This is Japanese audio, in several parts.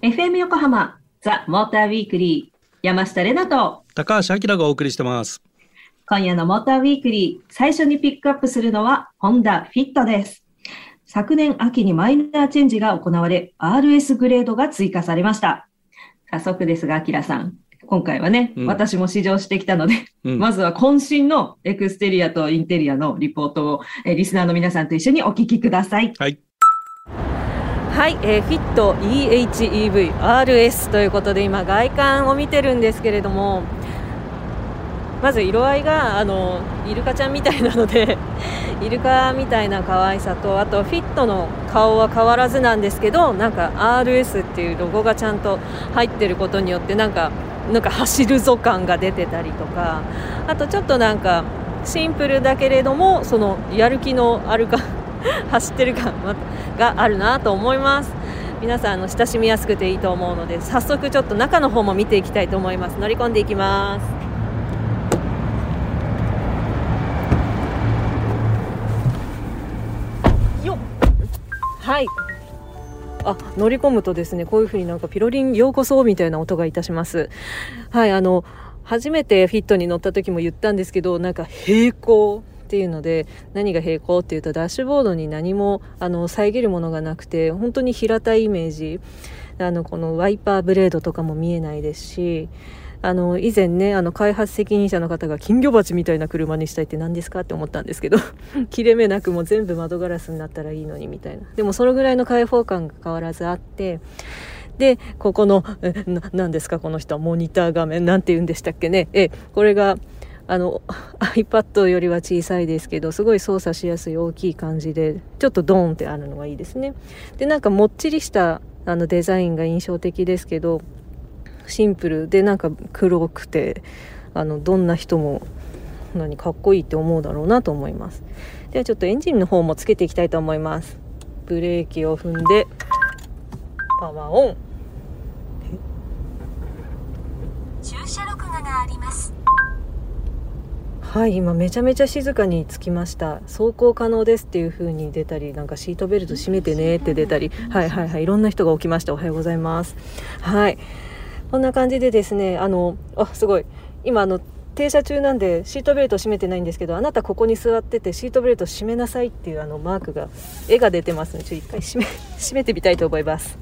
FM 横浜ザ・モーターウィークリー山下れなと。高橋明がお送りしてます。今夜のモーターウィークリー最初にピックアップするのはホンダフィットです。昨年秋にマイナーチェンジが行われ RS グレードが追加されました。早速ですが、アキラさん。今回はね、うん、私も試乗してきたので、うん、まずは渾身のエクステリアとインテリアのリポートを、えリスナーの皆さんと一緒にお聞きください。はい。はい、えー、フィット EHEVRS ということで今外観を見てるんですけれどもまず色合いがあのイルカちゃんみたいなので イルカみたいな可愛さとあとフィットの顔は変わらずなんですけどなんか RS っていうロゴがちゃんと入ってることによってなんかなんか走るぞ感が出てたりとかあとちょっとなんかシンプルだけれどもそのやる気のあるか 走ってる感があるなと思います。皆さんの親しみやすくていいと思うので早速ちょっと中の方も見ていきたいと思います。乗り込んでいきます。はい。あ乗り込むとですねこういうふうになんかピロリンようこそみたいな音がいたします。はいあの初めてフィットに乗った時も言ったんですけどなんか平行っていうので何が平行っていうとダッシュボードに何もあの遮るものがなくて本当に平たいイメージ。あのこのワイパーブレードとかも見えないですしあの以前ねあの開発責任者の方が金魚鉢みたいな車にしたいって何ですかって思ったんですけど 切れ目なくもう全部窓ガラスになったらいいのにみたいな。でもそのぐらいの開放感が変わらずあってでここの何ですかこの人はモニター画面なんて言うんでしたっけね。えこれがあの iPad よりは小さいですけどすごい操作しやすい大きい感じでちょっとドーンってあるのがいいですね。でなんかもっちりしたあのデザインが印象的ですけどシンプルでなんか黒くてあのどんな人も何かっこいいって思うだろうなと思います。ではちょっとエンジンの方もつけていきたいと思います。ブレーキを踏んでパワーオン。駐車録画があります。はい今めちゃめちゃ静かにつきました。走行可能ですっていう風に出たりなんかシートベルト締めてねって出たり。はいはいはいいろんな人が起きました。おはようございます。はいこんな感じでですねあのあすごい。今あの停車中なんでシートベルト締めてないんですけどあなたここに座っててシートベルト締めなさいっていうあのマークが絵が出てますのでちょっと一回締め 締めてみたいと思います。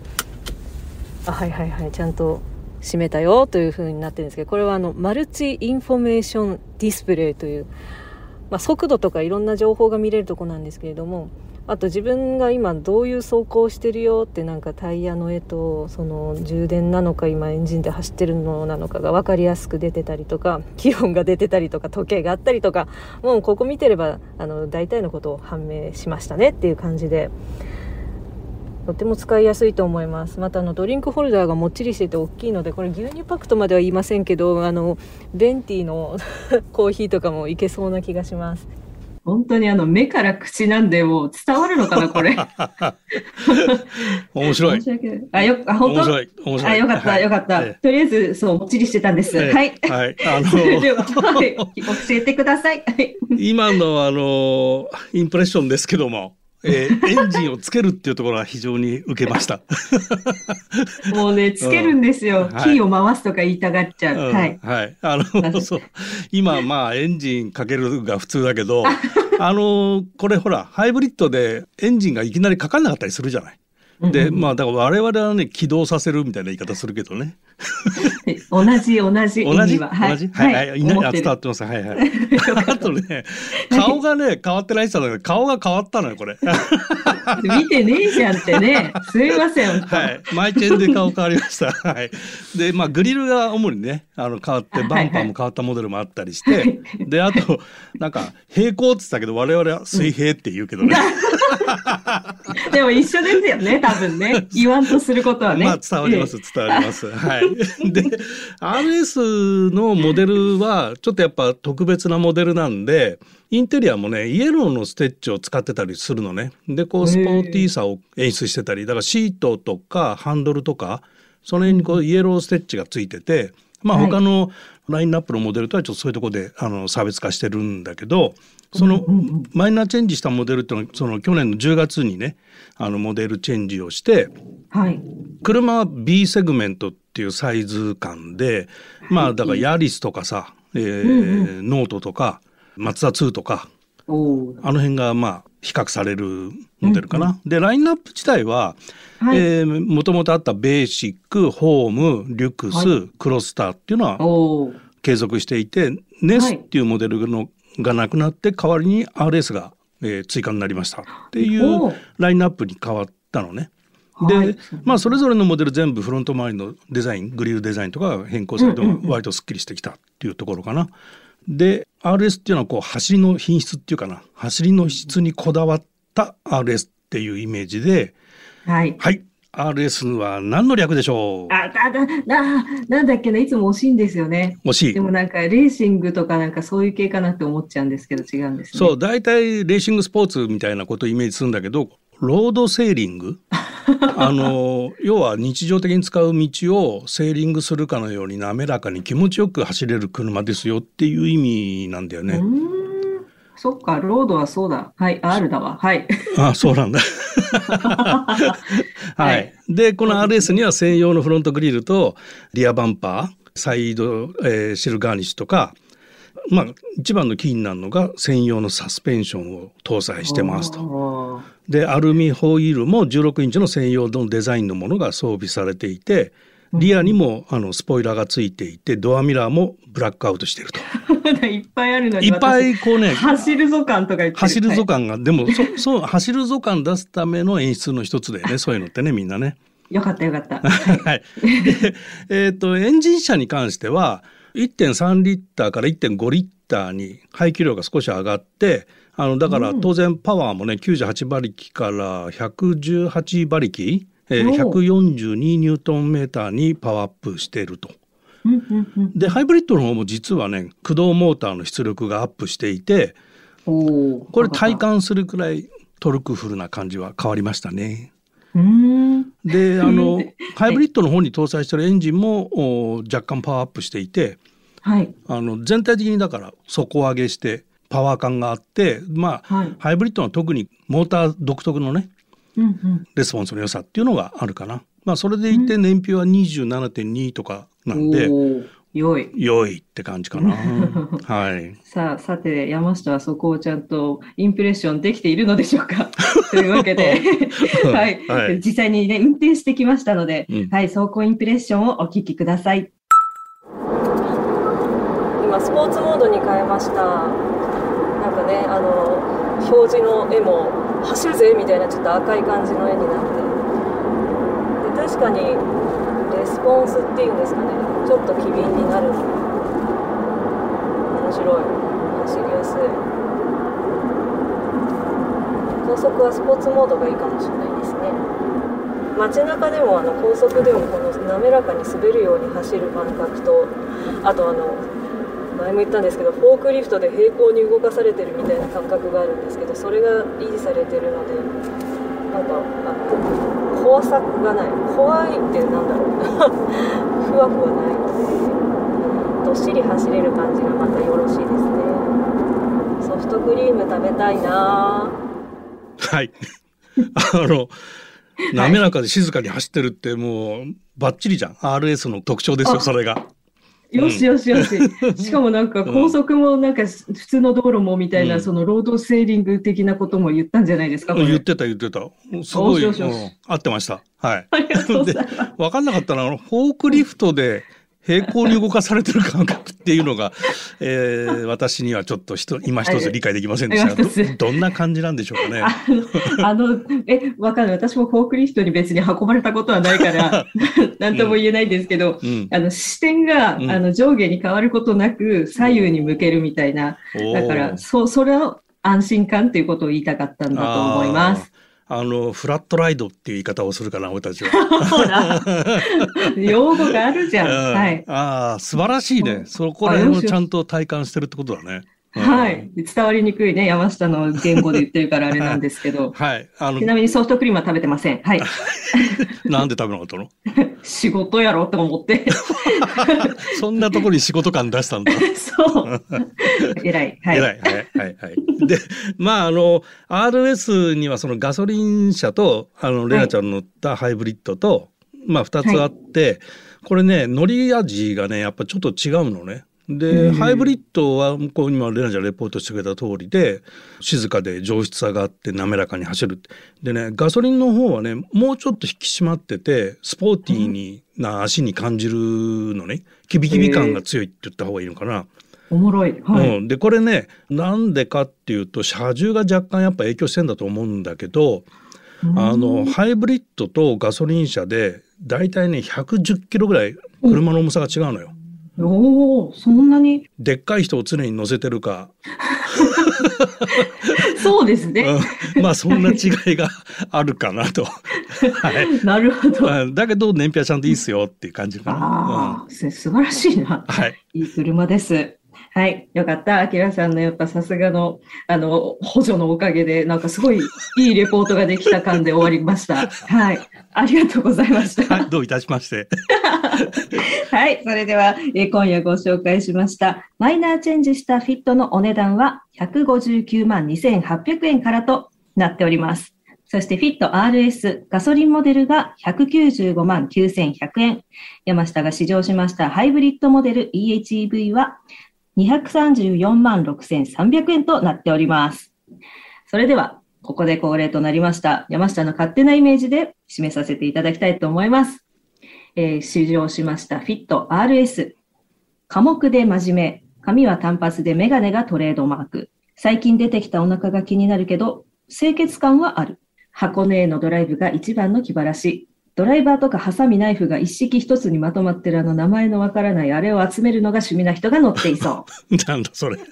あはいはいはい。ちゃんと閉めたよという風になってるんですけどこれはあのマルチインフォメーションディスプレイという、まあ、速度とかいろんな情報が見れるとこなんですけれどもあと自分が今どういう走行してるよってなんかタイヤの絵とその充電なのか今エンジンで走ってるのなのかが分かりやすく出てたりとか気温が出てたりとか時計があったりとかもうここ見てればあの大体のことを判明しましたねっていう感じで。とても使いやすいと思いますまたあのドリンクホルダーがもっちりしてて大きいのでこれ牛乳パックとまでは言いませんけどあのベンティの コーヒーとかもいけそうな気がします本当にあの目から口なんでもう伝わるのかな、これ。面白い。あ、よ、あ、本当？あ、よかった、よかった。とりあえず、そう、もっちりしてたんです。はい。はい。あのー、では、はい、教えてください。今のあの、インプレッションですけども、えー、エンジンをつけるっていうところは非常に受けました。もうね、つけるんですよ。うん、キーを回すとか言いたがっちゃう。うん、はい。はい。あの、そう。今、まあ、エンジンかけるが普通だけど、あの、これほら、ハイブリッドでエンジンがいきなりかかんなかったりするじゃない。で、まあ、だから我々はね、起動させるみたいな言い方するけどね。同じ、同じ。同じ、はい、はい、はい、伝わってます。はいはい。あとね、顔がね、変わってない人だけど、顔が変わったのよ、これ。見てねえじゃんってね。すいません。はい。マイチェンで顔変わりました。はい。で、まあ、グリルが主にね、あの、変わって、バンパーも変わったモデルもあったりして、で、あと、なんか、平行って言ったけど、我々は水平って言うけどね。でも一緒ですよね、多分ね。言わんとすることはね。まあ、伝わります、伝わります。はい。で、RS のモデルは、ちょっとやっぱ特別なモデルなんで、インテリアもね、イエローのステッチを使ってたりするのね。で、こう、スポーティーさを演出してたり、だからシートとかハンドルとか、その辺にこう、イエローステッチがついてて、まあ他のラインナップのモデルとはちょっとそういうところであの差別化してるんだけどそのマイナーチェンジしたモデルっていうのはその去年の10月にねあのモデルチェンジをしてはい。車は B セグメントっていうサイズ感でまあだからヤリスとかさ、えーノートとかマツダ2とかあの辺がまあ比較されるモデルかな。でラインナップ自体は、はい。えー、もともとあったベーシックホームリュクス、はクロスターっていうのは継続していてネスっていうモデルのがなくなって代わりに RS が、えー追加になりましたっていうラインナップに変わったのね。で、はい。まあそれぞれのモデル全部フロント周りのデザイングリルデザインとかが変更されてうんうんうん。割とすっきりしてきたっていうところかな。で RS っていうのはこう走りの品質っていうかな。走りの質にこだわった RS っていうイメージではい。はい。RS は何の略でしょう？あ、だ、だ、な、なんだっけな、いつも惜しいんですよね。惜しい。でもなんか、レーシングとかなんかそういう系かなって思っちゃうんですけど、違うんですね。そう。大体レーシングスポーツみたいなことをイメージするんだけどロードセーリング？あの要は日常的に使う道をセーリングするかのように滑らかに気持ちよく走れる車ですよっていう意味なんだよね。うーん。そっか、ロードはそうだ。はい、R だわ。はい。あそうなんだ。はい、はいでこの RS には専用のフロントグリルとリアバンパーサイド、えーシルガーニッシュとか、まあ、一番のキーになるのが専用のサスペンションを搭載してますと。と。でアルミホイールも16インチの専用のデザインのものが装備されていてリアにもあのスポイラーがついていてドアミラーもブラックアウトしていると。いっぱいあるのにいっぱ私いこうね走るぞ感とか言ってる。走るぞは感が、でもそ そう走るぞ感出すための演出の一つだよね そういうのってねみんなね。いよかったよかった。はい、で、えー、とエンジン車に関しては1.3リッターから1.5リッターに排気量が少し上がってあのだからうん。当然パワーもね98馬力から118馬力、えー、おう142ニュートンメーターにパワーアップしていると。でハイブリッドの方も実はね駆動モーターの出力がアップしていてこれ体感するくらいトルクフルな感じは変わりましたね。であの はいハイブリッドの方に搭載しているエンジンもお若干パワーアップしていてはい。あの全体的にだから底上げしてパワー感があってまあ、はい。ハイブリッドは特にモーター独特のねうんうん。レスポンスの良さっていうのがあるかな。まあそれでいて燃費は27.2とかなんで、おー良い。良いって感じかな。はい。さあ、さて、山下はそこをちゃんとインプレッションできているのでしょうか というわけで、はい、はい実際にね、運転してきましたので、うんはい、走行インプレッションをお聞きください。今スポーツモードに変えましたなんかねあの表示の絵も走るぜみたいなちょっと赤い感じの絵になってで確かにレスポンスっていうんですかね。ちょっと機敏になる。面白い。走りやすい。高速はスポーツモードがいいかもしれないですね。街中でもあの高速でもこの滑らかに滑るように走る感覚とあとあの前も言ったんですけどフォークリフトで平行に動かされてるみたいな感覚があるんですけどそれが維持されてるのでなんかあの怖さがない。怖いってなんだろう。ふわふわないので。どっしり走れる感じがまたよろしいですね。ソフトクリーム食べたいな。はい。あの滑らかで静かに走ってるってもうバッチリじゃん。RS の特徴ですよあそれが。よしよしよし。しかもなんか高速もなんか普通の道路もみたいな、うんそのロードセーリング的なことも言ったんじゃないですか、言ってた言ってた。すごい、合ってました。はい。ありがとうございます。分かんなかったのはあのフォークリフトで平行に動かされてる感覚っていうのが、えー私にはちょっとひと今一つ理解できませんでしたどどんな感じなんでしょうかね。あの、え、わかんない。私もフォークリフトに別に運ばれたことはないから、なんとも言えないんですけど、うん、あの、視点が、うんあの、上下に変わることなく、左右に向けるみたいな。おーだから、そう、それを安心感っていうことを言いたかったんだと思います。あのフラットライドっていう言い方をするかな俺たちは。ほら、用語があるじゃん。うんはい。ああ素晴らしいね。そこら辺をちゃんと体感してるってことだね。はい。伝わりにくいね、山下の言語で言ってるからあれなんですけど。はい。あのち、なみにソフトクリームは食べてません。はい。なんで食べなかったの？仕事やろうと思って。そんなところに仕事感出したんだ。そう。偉い。はい。偉い。はい。はい。はい。で、まあ、あの、RS にはそのガソリン車と、あの、レナちゃん乗ったハイブリッドと、まあ、二つあって、これね、乗り味がね、やっぱちょっと違うのね。で、うんハイブリッドは、こう、今、レナちゃんレポートしてくれた通りで、静かで上質さがあって滑らかに走る。でね、ガソリンの方はね、もうちょっと引き締まってて、スポーティーにな足に感じるのね。キビキビ感が強いって言った方がいいのかな。おもろい。はい。うん、でこれねなんでかっていうと車重が若干やっぱ影響してんだと思うんだけど、あのハイブリッドとガソリン車でだいたいね110キロぐらい車の重さが違うのよ。おお、そんなに？でっかい人を常に乗せてるか、そうですね。うん、まあそんな違いがあるかなと。はい なるほど。あうんだけど燃費はちゃんといいっすよっていう感じかな。あー、す素晴らしいな。うん、はい。いい車です。はい。よかった。アキラさんのやっぱさすがの、あの、補助のおかげで、なんかすごいいいレポートができた感で終わりました。はい。ありがとうございました。はい、どういたしまして。はい。それでは、えー今夜ご紹介しました、マイナーチェンジしたフィットのお値段は159万2800円からとなっております。そしてフィット RS ガソリンモデルが195万9100円。山下が試乗しましたハイブリッドモデル EHEV は234万6300円となっております。それでは、ここで恒例となりました山下の勝手なイメージで締めさせていただきたいと思います。えー試乗しましたフィット RS。寡黙で真面目。髪は単発でメガネがトレードマーク。最近出てきたお腹が気になるけど、清潔感はある。箱根へのドライブが一番の気晴らし。ドライバーとかハサミナイフが一式一つにまとまってるあの名前のわからないあれを集めるのが趣味な人が乗っていそう。なんだそれ。The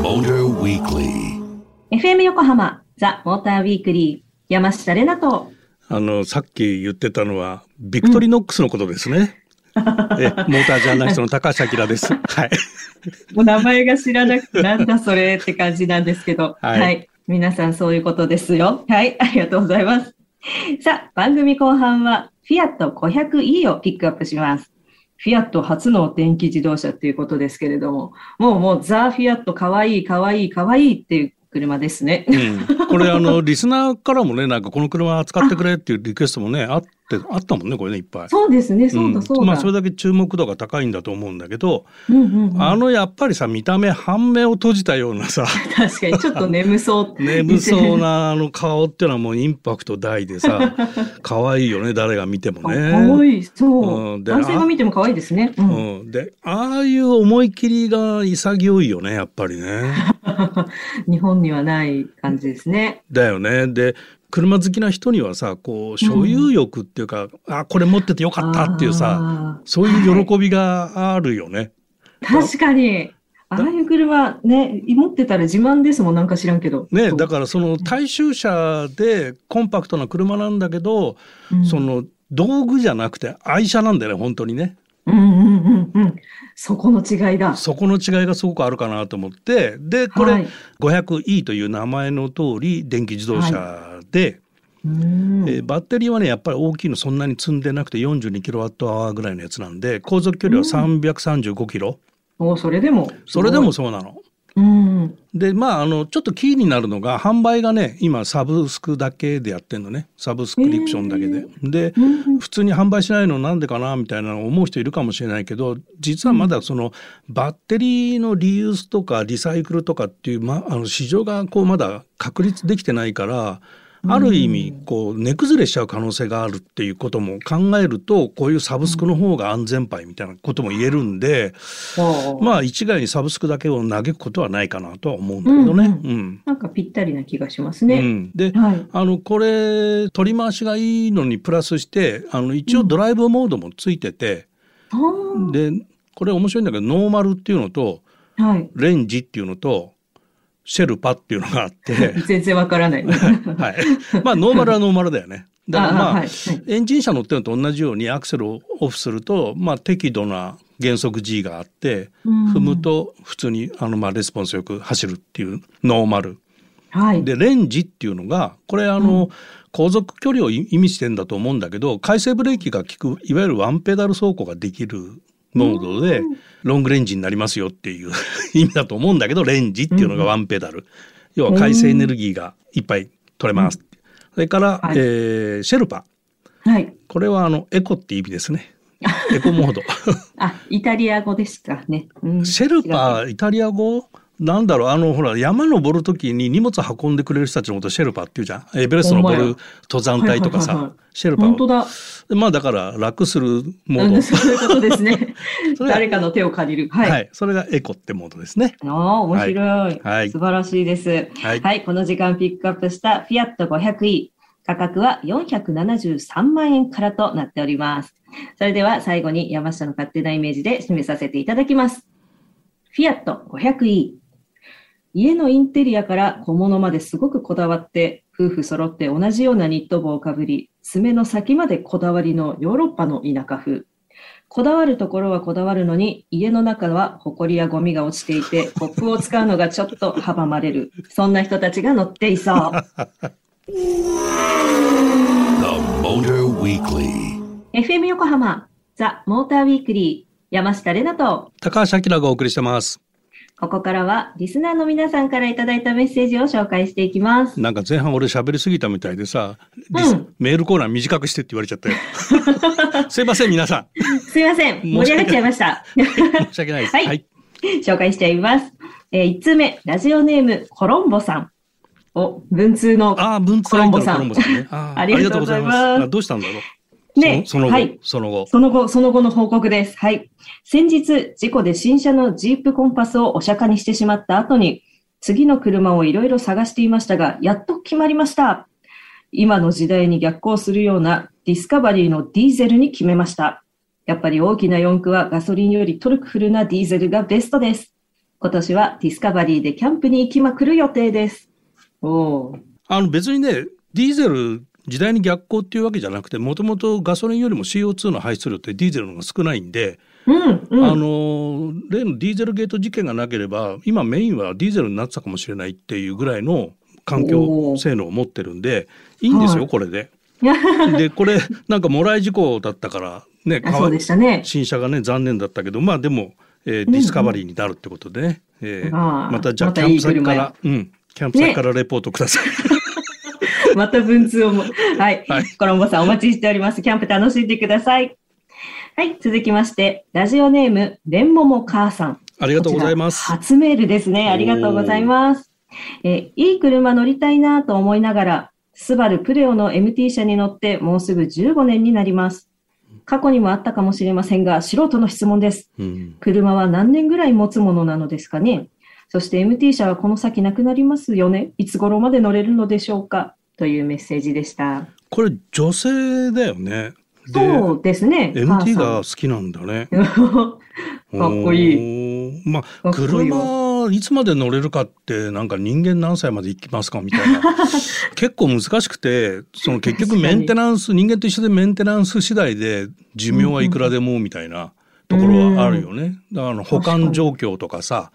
Motor Weekly. FM 横浜ザ・モーターウィークリー山下れなとあの、さっき言ってたのは、ビクトリノックスのことですね。え、モータージャーナリストの高橋明です。はい。もう名前が知らなくてなんだそれって感じなんですけど、ははいい、皆さんそういうことですよ。はい、ありがとうございます。さあ、番組後半は、フィアット 500e をピックアップします。フィアット初の電気自動車っていうことですけれども、もうもうザ・フィアットかわいいかわいいかわいいっていう車ですね。うん。これあの、リスナーからもね、なんかこの車扱ってくれっていうリクエストもね、あって、あったもんね、これね、いっぱい。そうですね、そうだそうだ。んまあ、それだけ注目度が高いんだと思うんだけど、うんうんうんあの、やっぱりさ、見た目、半目を閉じたようなさ、確かにちょっと眠そう。眠そうなあの顔っていうのはもうインパクト大でさ、可愛いよね、誰が見てもかね。わいい、そう、うんで男性が見ても可愛いですね。うんうん、でああいう思い切りが潔いよねやっぱりね。日本にはない感じですね。だよね。で車好きな人にはさこう所有欲っていうか、あこれ持っててよかったっていうさそういう喜びがあるよね。確かに。ああいう車ね、持ってたら自慢ですもん、なんか知らんけど。ねだからその大衆車でコンパクトな車なんだけど、うんその道具じゃなくて愛車なんだよね本当にね。うんうんうんうん。そこの違いだ。そこの違いがすごくあるかなと思ってでこれ、はい 500e という名前の通り電気自動車で、うんえーバッテリーはねやっぱり大きいのそんなに積んでなくて42キロワットアワーぐらいのやつなんで航続距離は335キロ、おそれでも。それでもそうなの。うん。でまああのちょっとキーになるのが販売がね今サブスクだけでやってんのねサブスクリプションだけで。でうん普通に販売しないのなんでかなみたいなの思う人いるかもしれないけど実はまだそのバッテリーのリユースとかリサイクルとかっていう、ま、あの市場がこうまだ確立できてないからある意味こう値崩れしちゃう可能性があるっていうことも考えるとこういうサブスクの方が安全牌みたいなことも言えるんでおまあ一概にサブスクだけを嘆くことはないかなとは思うんだけどね。うんうんなんかぴったりな気がしますうね。んではい。あのこれ取り回しがいいのにプラスしてあの一応ドライブモードもついてて、でこれ面白いんだけどノーマルっていうのとはい。レンジっていうのとシェルパっていうのがあって、全然わからない。はい、まあノーマルはノーマルだよね。だからまあ、あはいはいエンジン車乗ってるのと同じようにアクセルをオフすると、まあ、適度な減速 G があって、うん踏むと普通にあのまあレスポンスよく走るっていうノーマル。はい。でレンジっていうのがこれあの、航続距離を意味してんだと思うんだけど回生ブレーキが効くいわゆるワンペダル走行ができるモードでロングレンジになりますよっていう 意味だと思うんだけどレンジっていうのがワンペダル、要は回生エネルギーがいっぱい取れます。それから、はいえーシェルパはい。これはあのエコって意味ですね。エコモード。あ、イタリア語ですかね。うんシェルパイタリア語？なんだろうあのほら山登る時に荷物運んでくれる人たちのことシェルパって言うじゃんエベレスト登る登山隊とかさ、はいはいはいはいシェルパを本当だ。まあだから楽するモードうんそういうことですね 誰かの手を借りる。はい。はい、それがエコってモードですねああ、面白い,、はい素晴らしいです。はいはい。この時間ピックアップしたフィアット 500e。価格は473万円からとなっております。それでは最後に山下の勝手なイメージで締めさせていただきます。フィアット 500e。家のインテリアから小物まですごくこだわって、夫婦揃って同じようなニット帽をかぶり、爪の先までこだわりのヨーロッパの田舎風。こだわるところはこだわるのに、家の中は埃やゴミが落ちていて、コップを使うのがちょっと阻まれる。そんな人たちが乗っていそう。The Motor Weekly. FM 横浜、ザ・モーターウィークリー、山下れなと、高橋明がお送りしてますここからはリスナーの皆さんからいただいたメッセージを紹介していきます。なんか前半俺喋りすぎたみたいでさ、うん。メールコーナー短くしてって言われちゃったよ。すいません皆さん。すいません、盛り上がっちゃいました。申し訳ない。です。はい。紹介しています。えー、1通目、ラジオネーム、コロンボさん。お、文通の、ああ文通コロンボさん。コロンボさんね。ありがとうございます。どうしたんだろうねその後、はいその後その後、その後の報告です。はい。先日、事故で新車のジープコンパスをお釈迦にしてしまった後に、次の車をいろいろ探していましたが、やっと決まりました。今の時代に逆行するようなディスカバリーのディーゼルに決めました。やっぱり大きな四駆はガソリンよりトルクフルなディーゼルがベストです。今年はディスカバリーでキャンプに行きまくる予定です。おーあの別にねディーゼル時代に逆行っていうわけじゃなくてもともとガソリンよりも CO2 の排出量ってディーゼルの方が少ないんで、うん、うん。あの例のディーゼルゲート事件がなければ今メインはディーゼルになってたかもしれないっていうぐらいの環境性能を持ってるんでいいんですよ、はいこれで。でこれなんかもらい事故だったからねあそうでしたね。新車がね残念だったけどまあでも、えーディスカバリーになるってことでね、えーああまたじゃあキャンプ先から、うん、キャンプ先からレポートください。また文通をも。はい。はいコロンボさんお待ちしております。キャンプ楽しんでください。はい。続きまして、ラジオネーム、レンモモ母さん。ありがとうございます初メールですね。ありがとうございます。えーいい車乗りたいなと思いながら、スバルプレオの MT 車に乗ってもうすぐ15年になります。過去にもあったかもしれませんが、素人の質問です。うん車は何年ぐらい持つものなのですかねそして MT 車はこの先なくなりますよねいつ頃まで乗れるのでしょうかというメッセージでした。これ女性だよね。でそうですね。MT が母好きなんだね。かっこいい。まあ車いつまで乗れるかってなんか人間何歳まで生きますかみたいな 結構難しくてその結局メンテナンス人間と一緒でメンテナンス次第で寿命はいくらでもみたいなところはあるよね。だから保管状況とかさ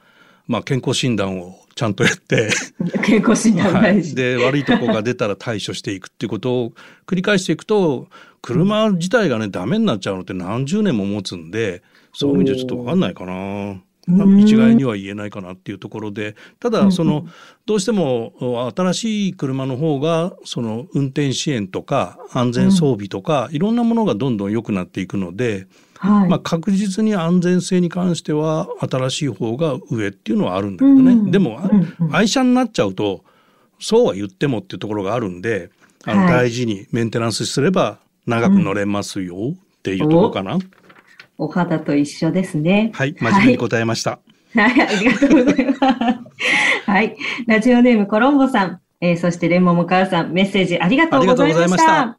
まあ健康診断をちゃんとやって。健康診断はい、大事。で悪いとこが出たら対処していくっていうことを繰り返していくと車自体がねダメになっちゃうのって何十年も持つんでそういう意味でちょっと分かんないかな。う。ん一概には言えないかなっていうところで。ただそのどうしても新しい車の方がその運転支援とか安全装備とかいろんなものがどんどん良くなっていくので、はい。まあ、確実に安全性に関しては新しい方が上っていうのはあるんだけどね、うんでも、うんうん愛車になっちゃうとそうは言ってもっていうところがあるんであのはい大事にメンテナンスすれば長く乗れますよっていうところかな、お肌と一緒ですね。はい真面目に答えました、はい、ありがとうございます。はい。ラジオネームコロンボさん、えーそしてレンモモ母さん、メッセージありがとうございました。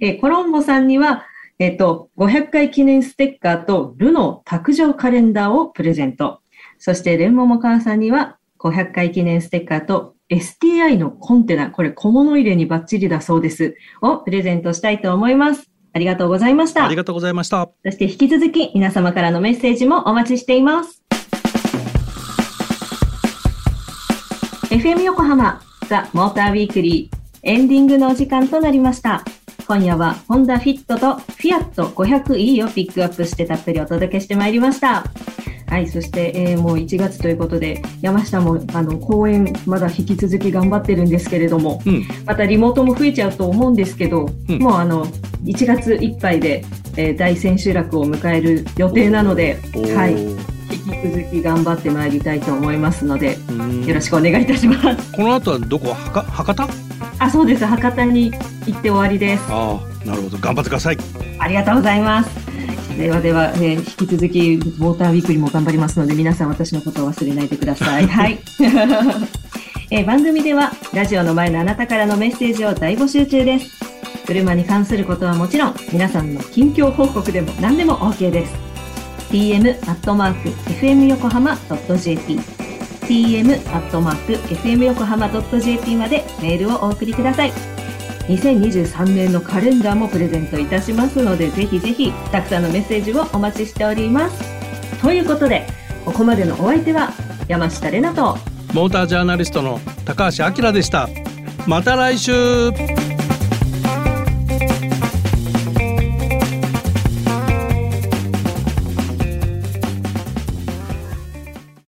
えーコロンボさんには、えっ、と、500回記念ステッカーとルノ卓上カレンダーをプレゼント。そしてレンモモ母さんには、500回記念ステッカーと STI のコンテナ、これ小物入れにバッチリだそうです。をプレゼントしたいと思います。ありがとうございました。ありがとうございました。そして引き続き皆様からのメッセージもお待ちしています。FM 横浜ザ・モーターウィークリーエンディングのお時間となりました。今夜はホンダフィットとフィアット 500e をピックアップしてたっぷりお届けしてまいりました。はい、そして、えーもう1月ということで、山下もあの公演まだ引き続き頑張ってるんですけれども、うん。またリモートも増えちゃうと思うんですけど、うんもうあの1月いっぱいで、えー大千秋楽を迎える予定なので、はい、引き続き頑張ってまいりたいと思いますので、うんよろしくお願いいたします。この後はどこ？はか博多？あ、そうです。博多に行って終わりです。ああなるほど頑張ってくださいありがとうございます。ではでは、えー引き続きウォーターウィークリーも頑張りますので皆さん私のことを忘れないでください。はい。えー番組ではラジオの前のあなたからのメッセージを大募集中です。車に関することはもちろん皆さんの近況報告でも何でも OK です。Tm アットマーク fm 横浜 .jp tm アットマーク fm 横浜 .jp までメールをお送りください。2023年のカレンダーもプレゼントいたしますので、ぜひぜひたくさんのメッセージをお待ちしております。ということで、ここまでのお相手は山下れなと、モータージャーナリストの高橋明でしたまた来週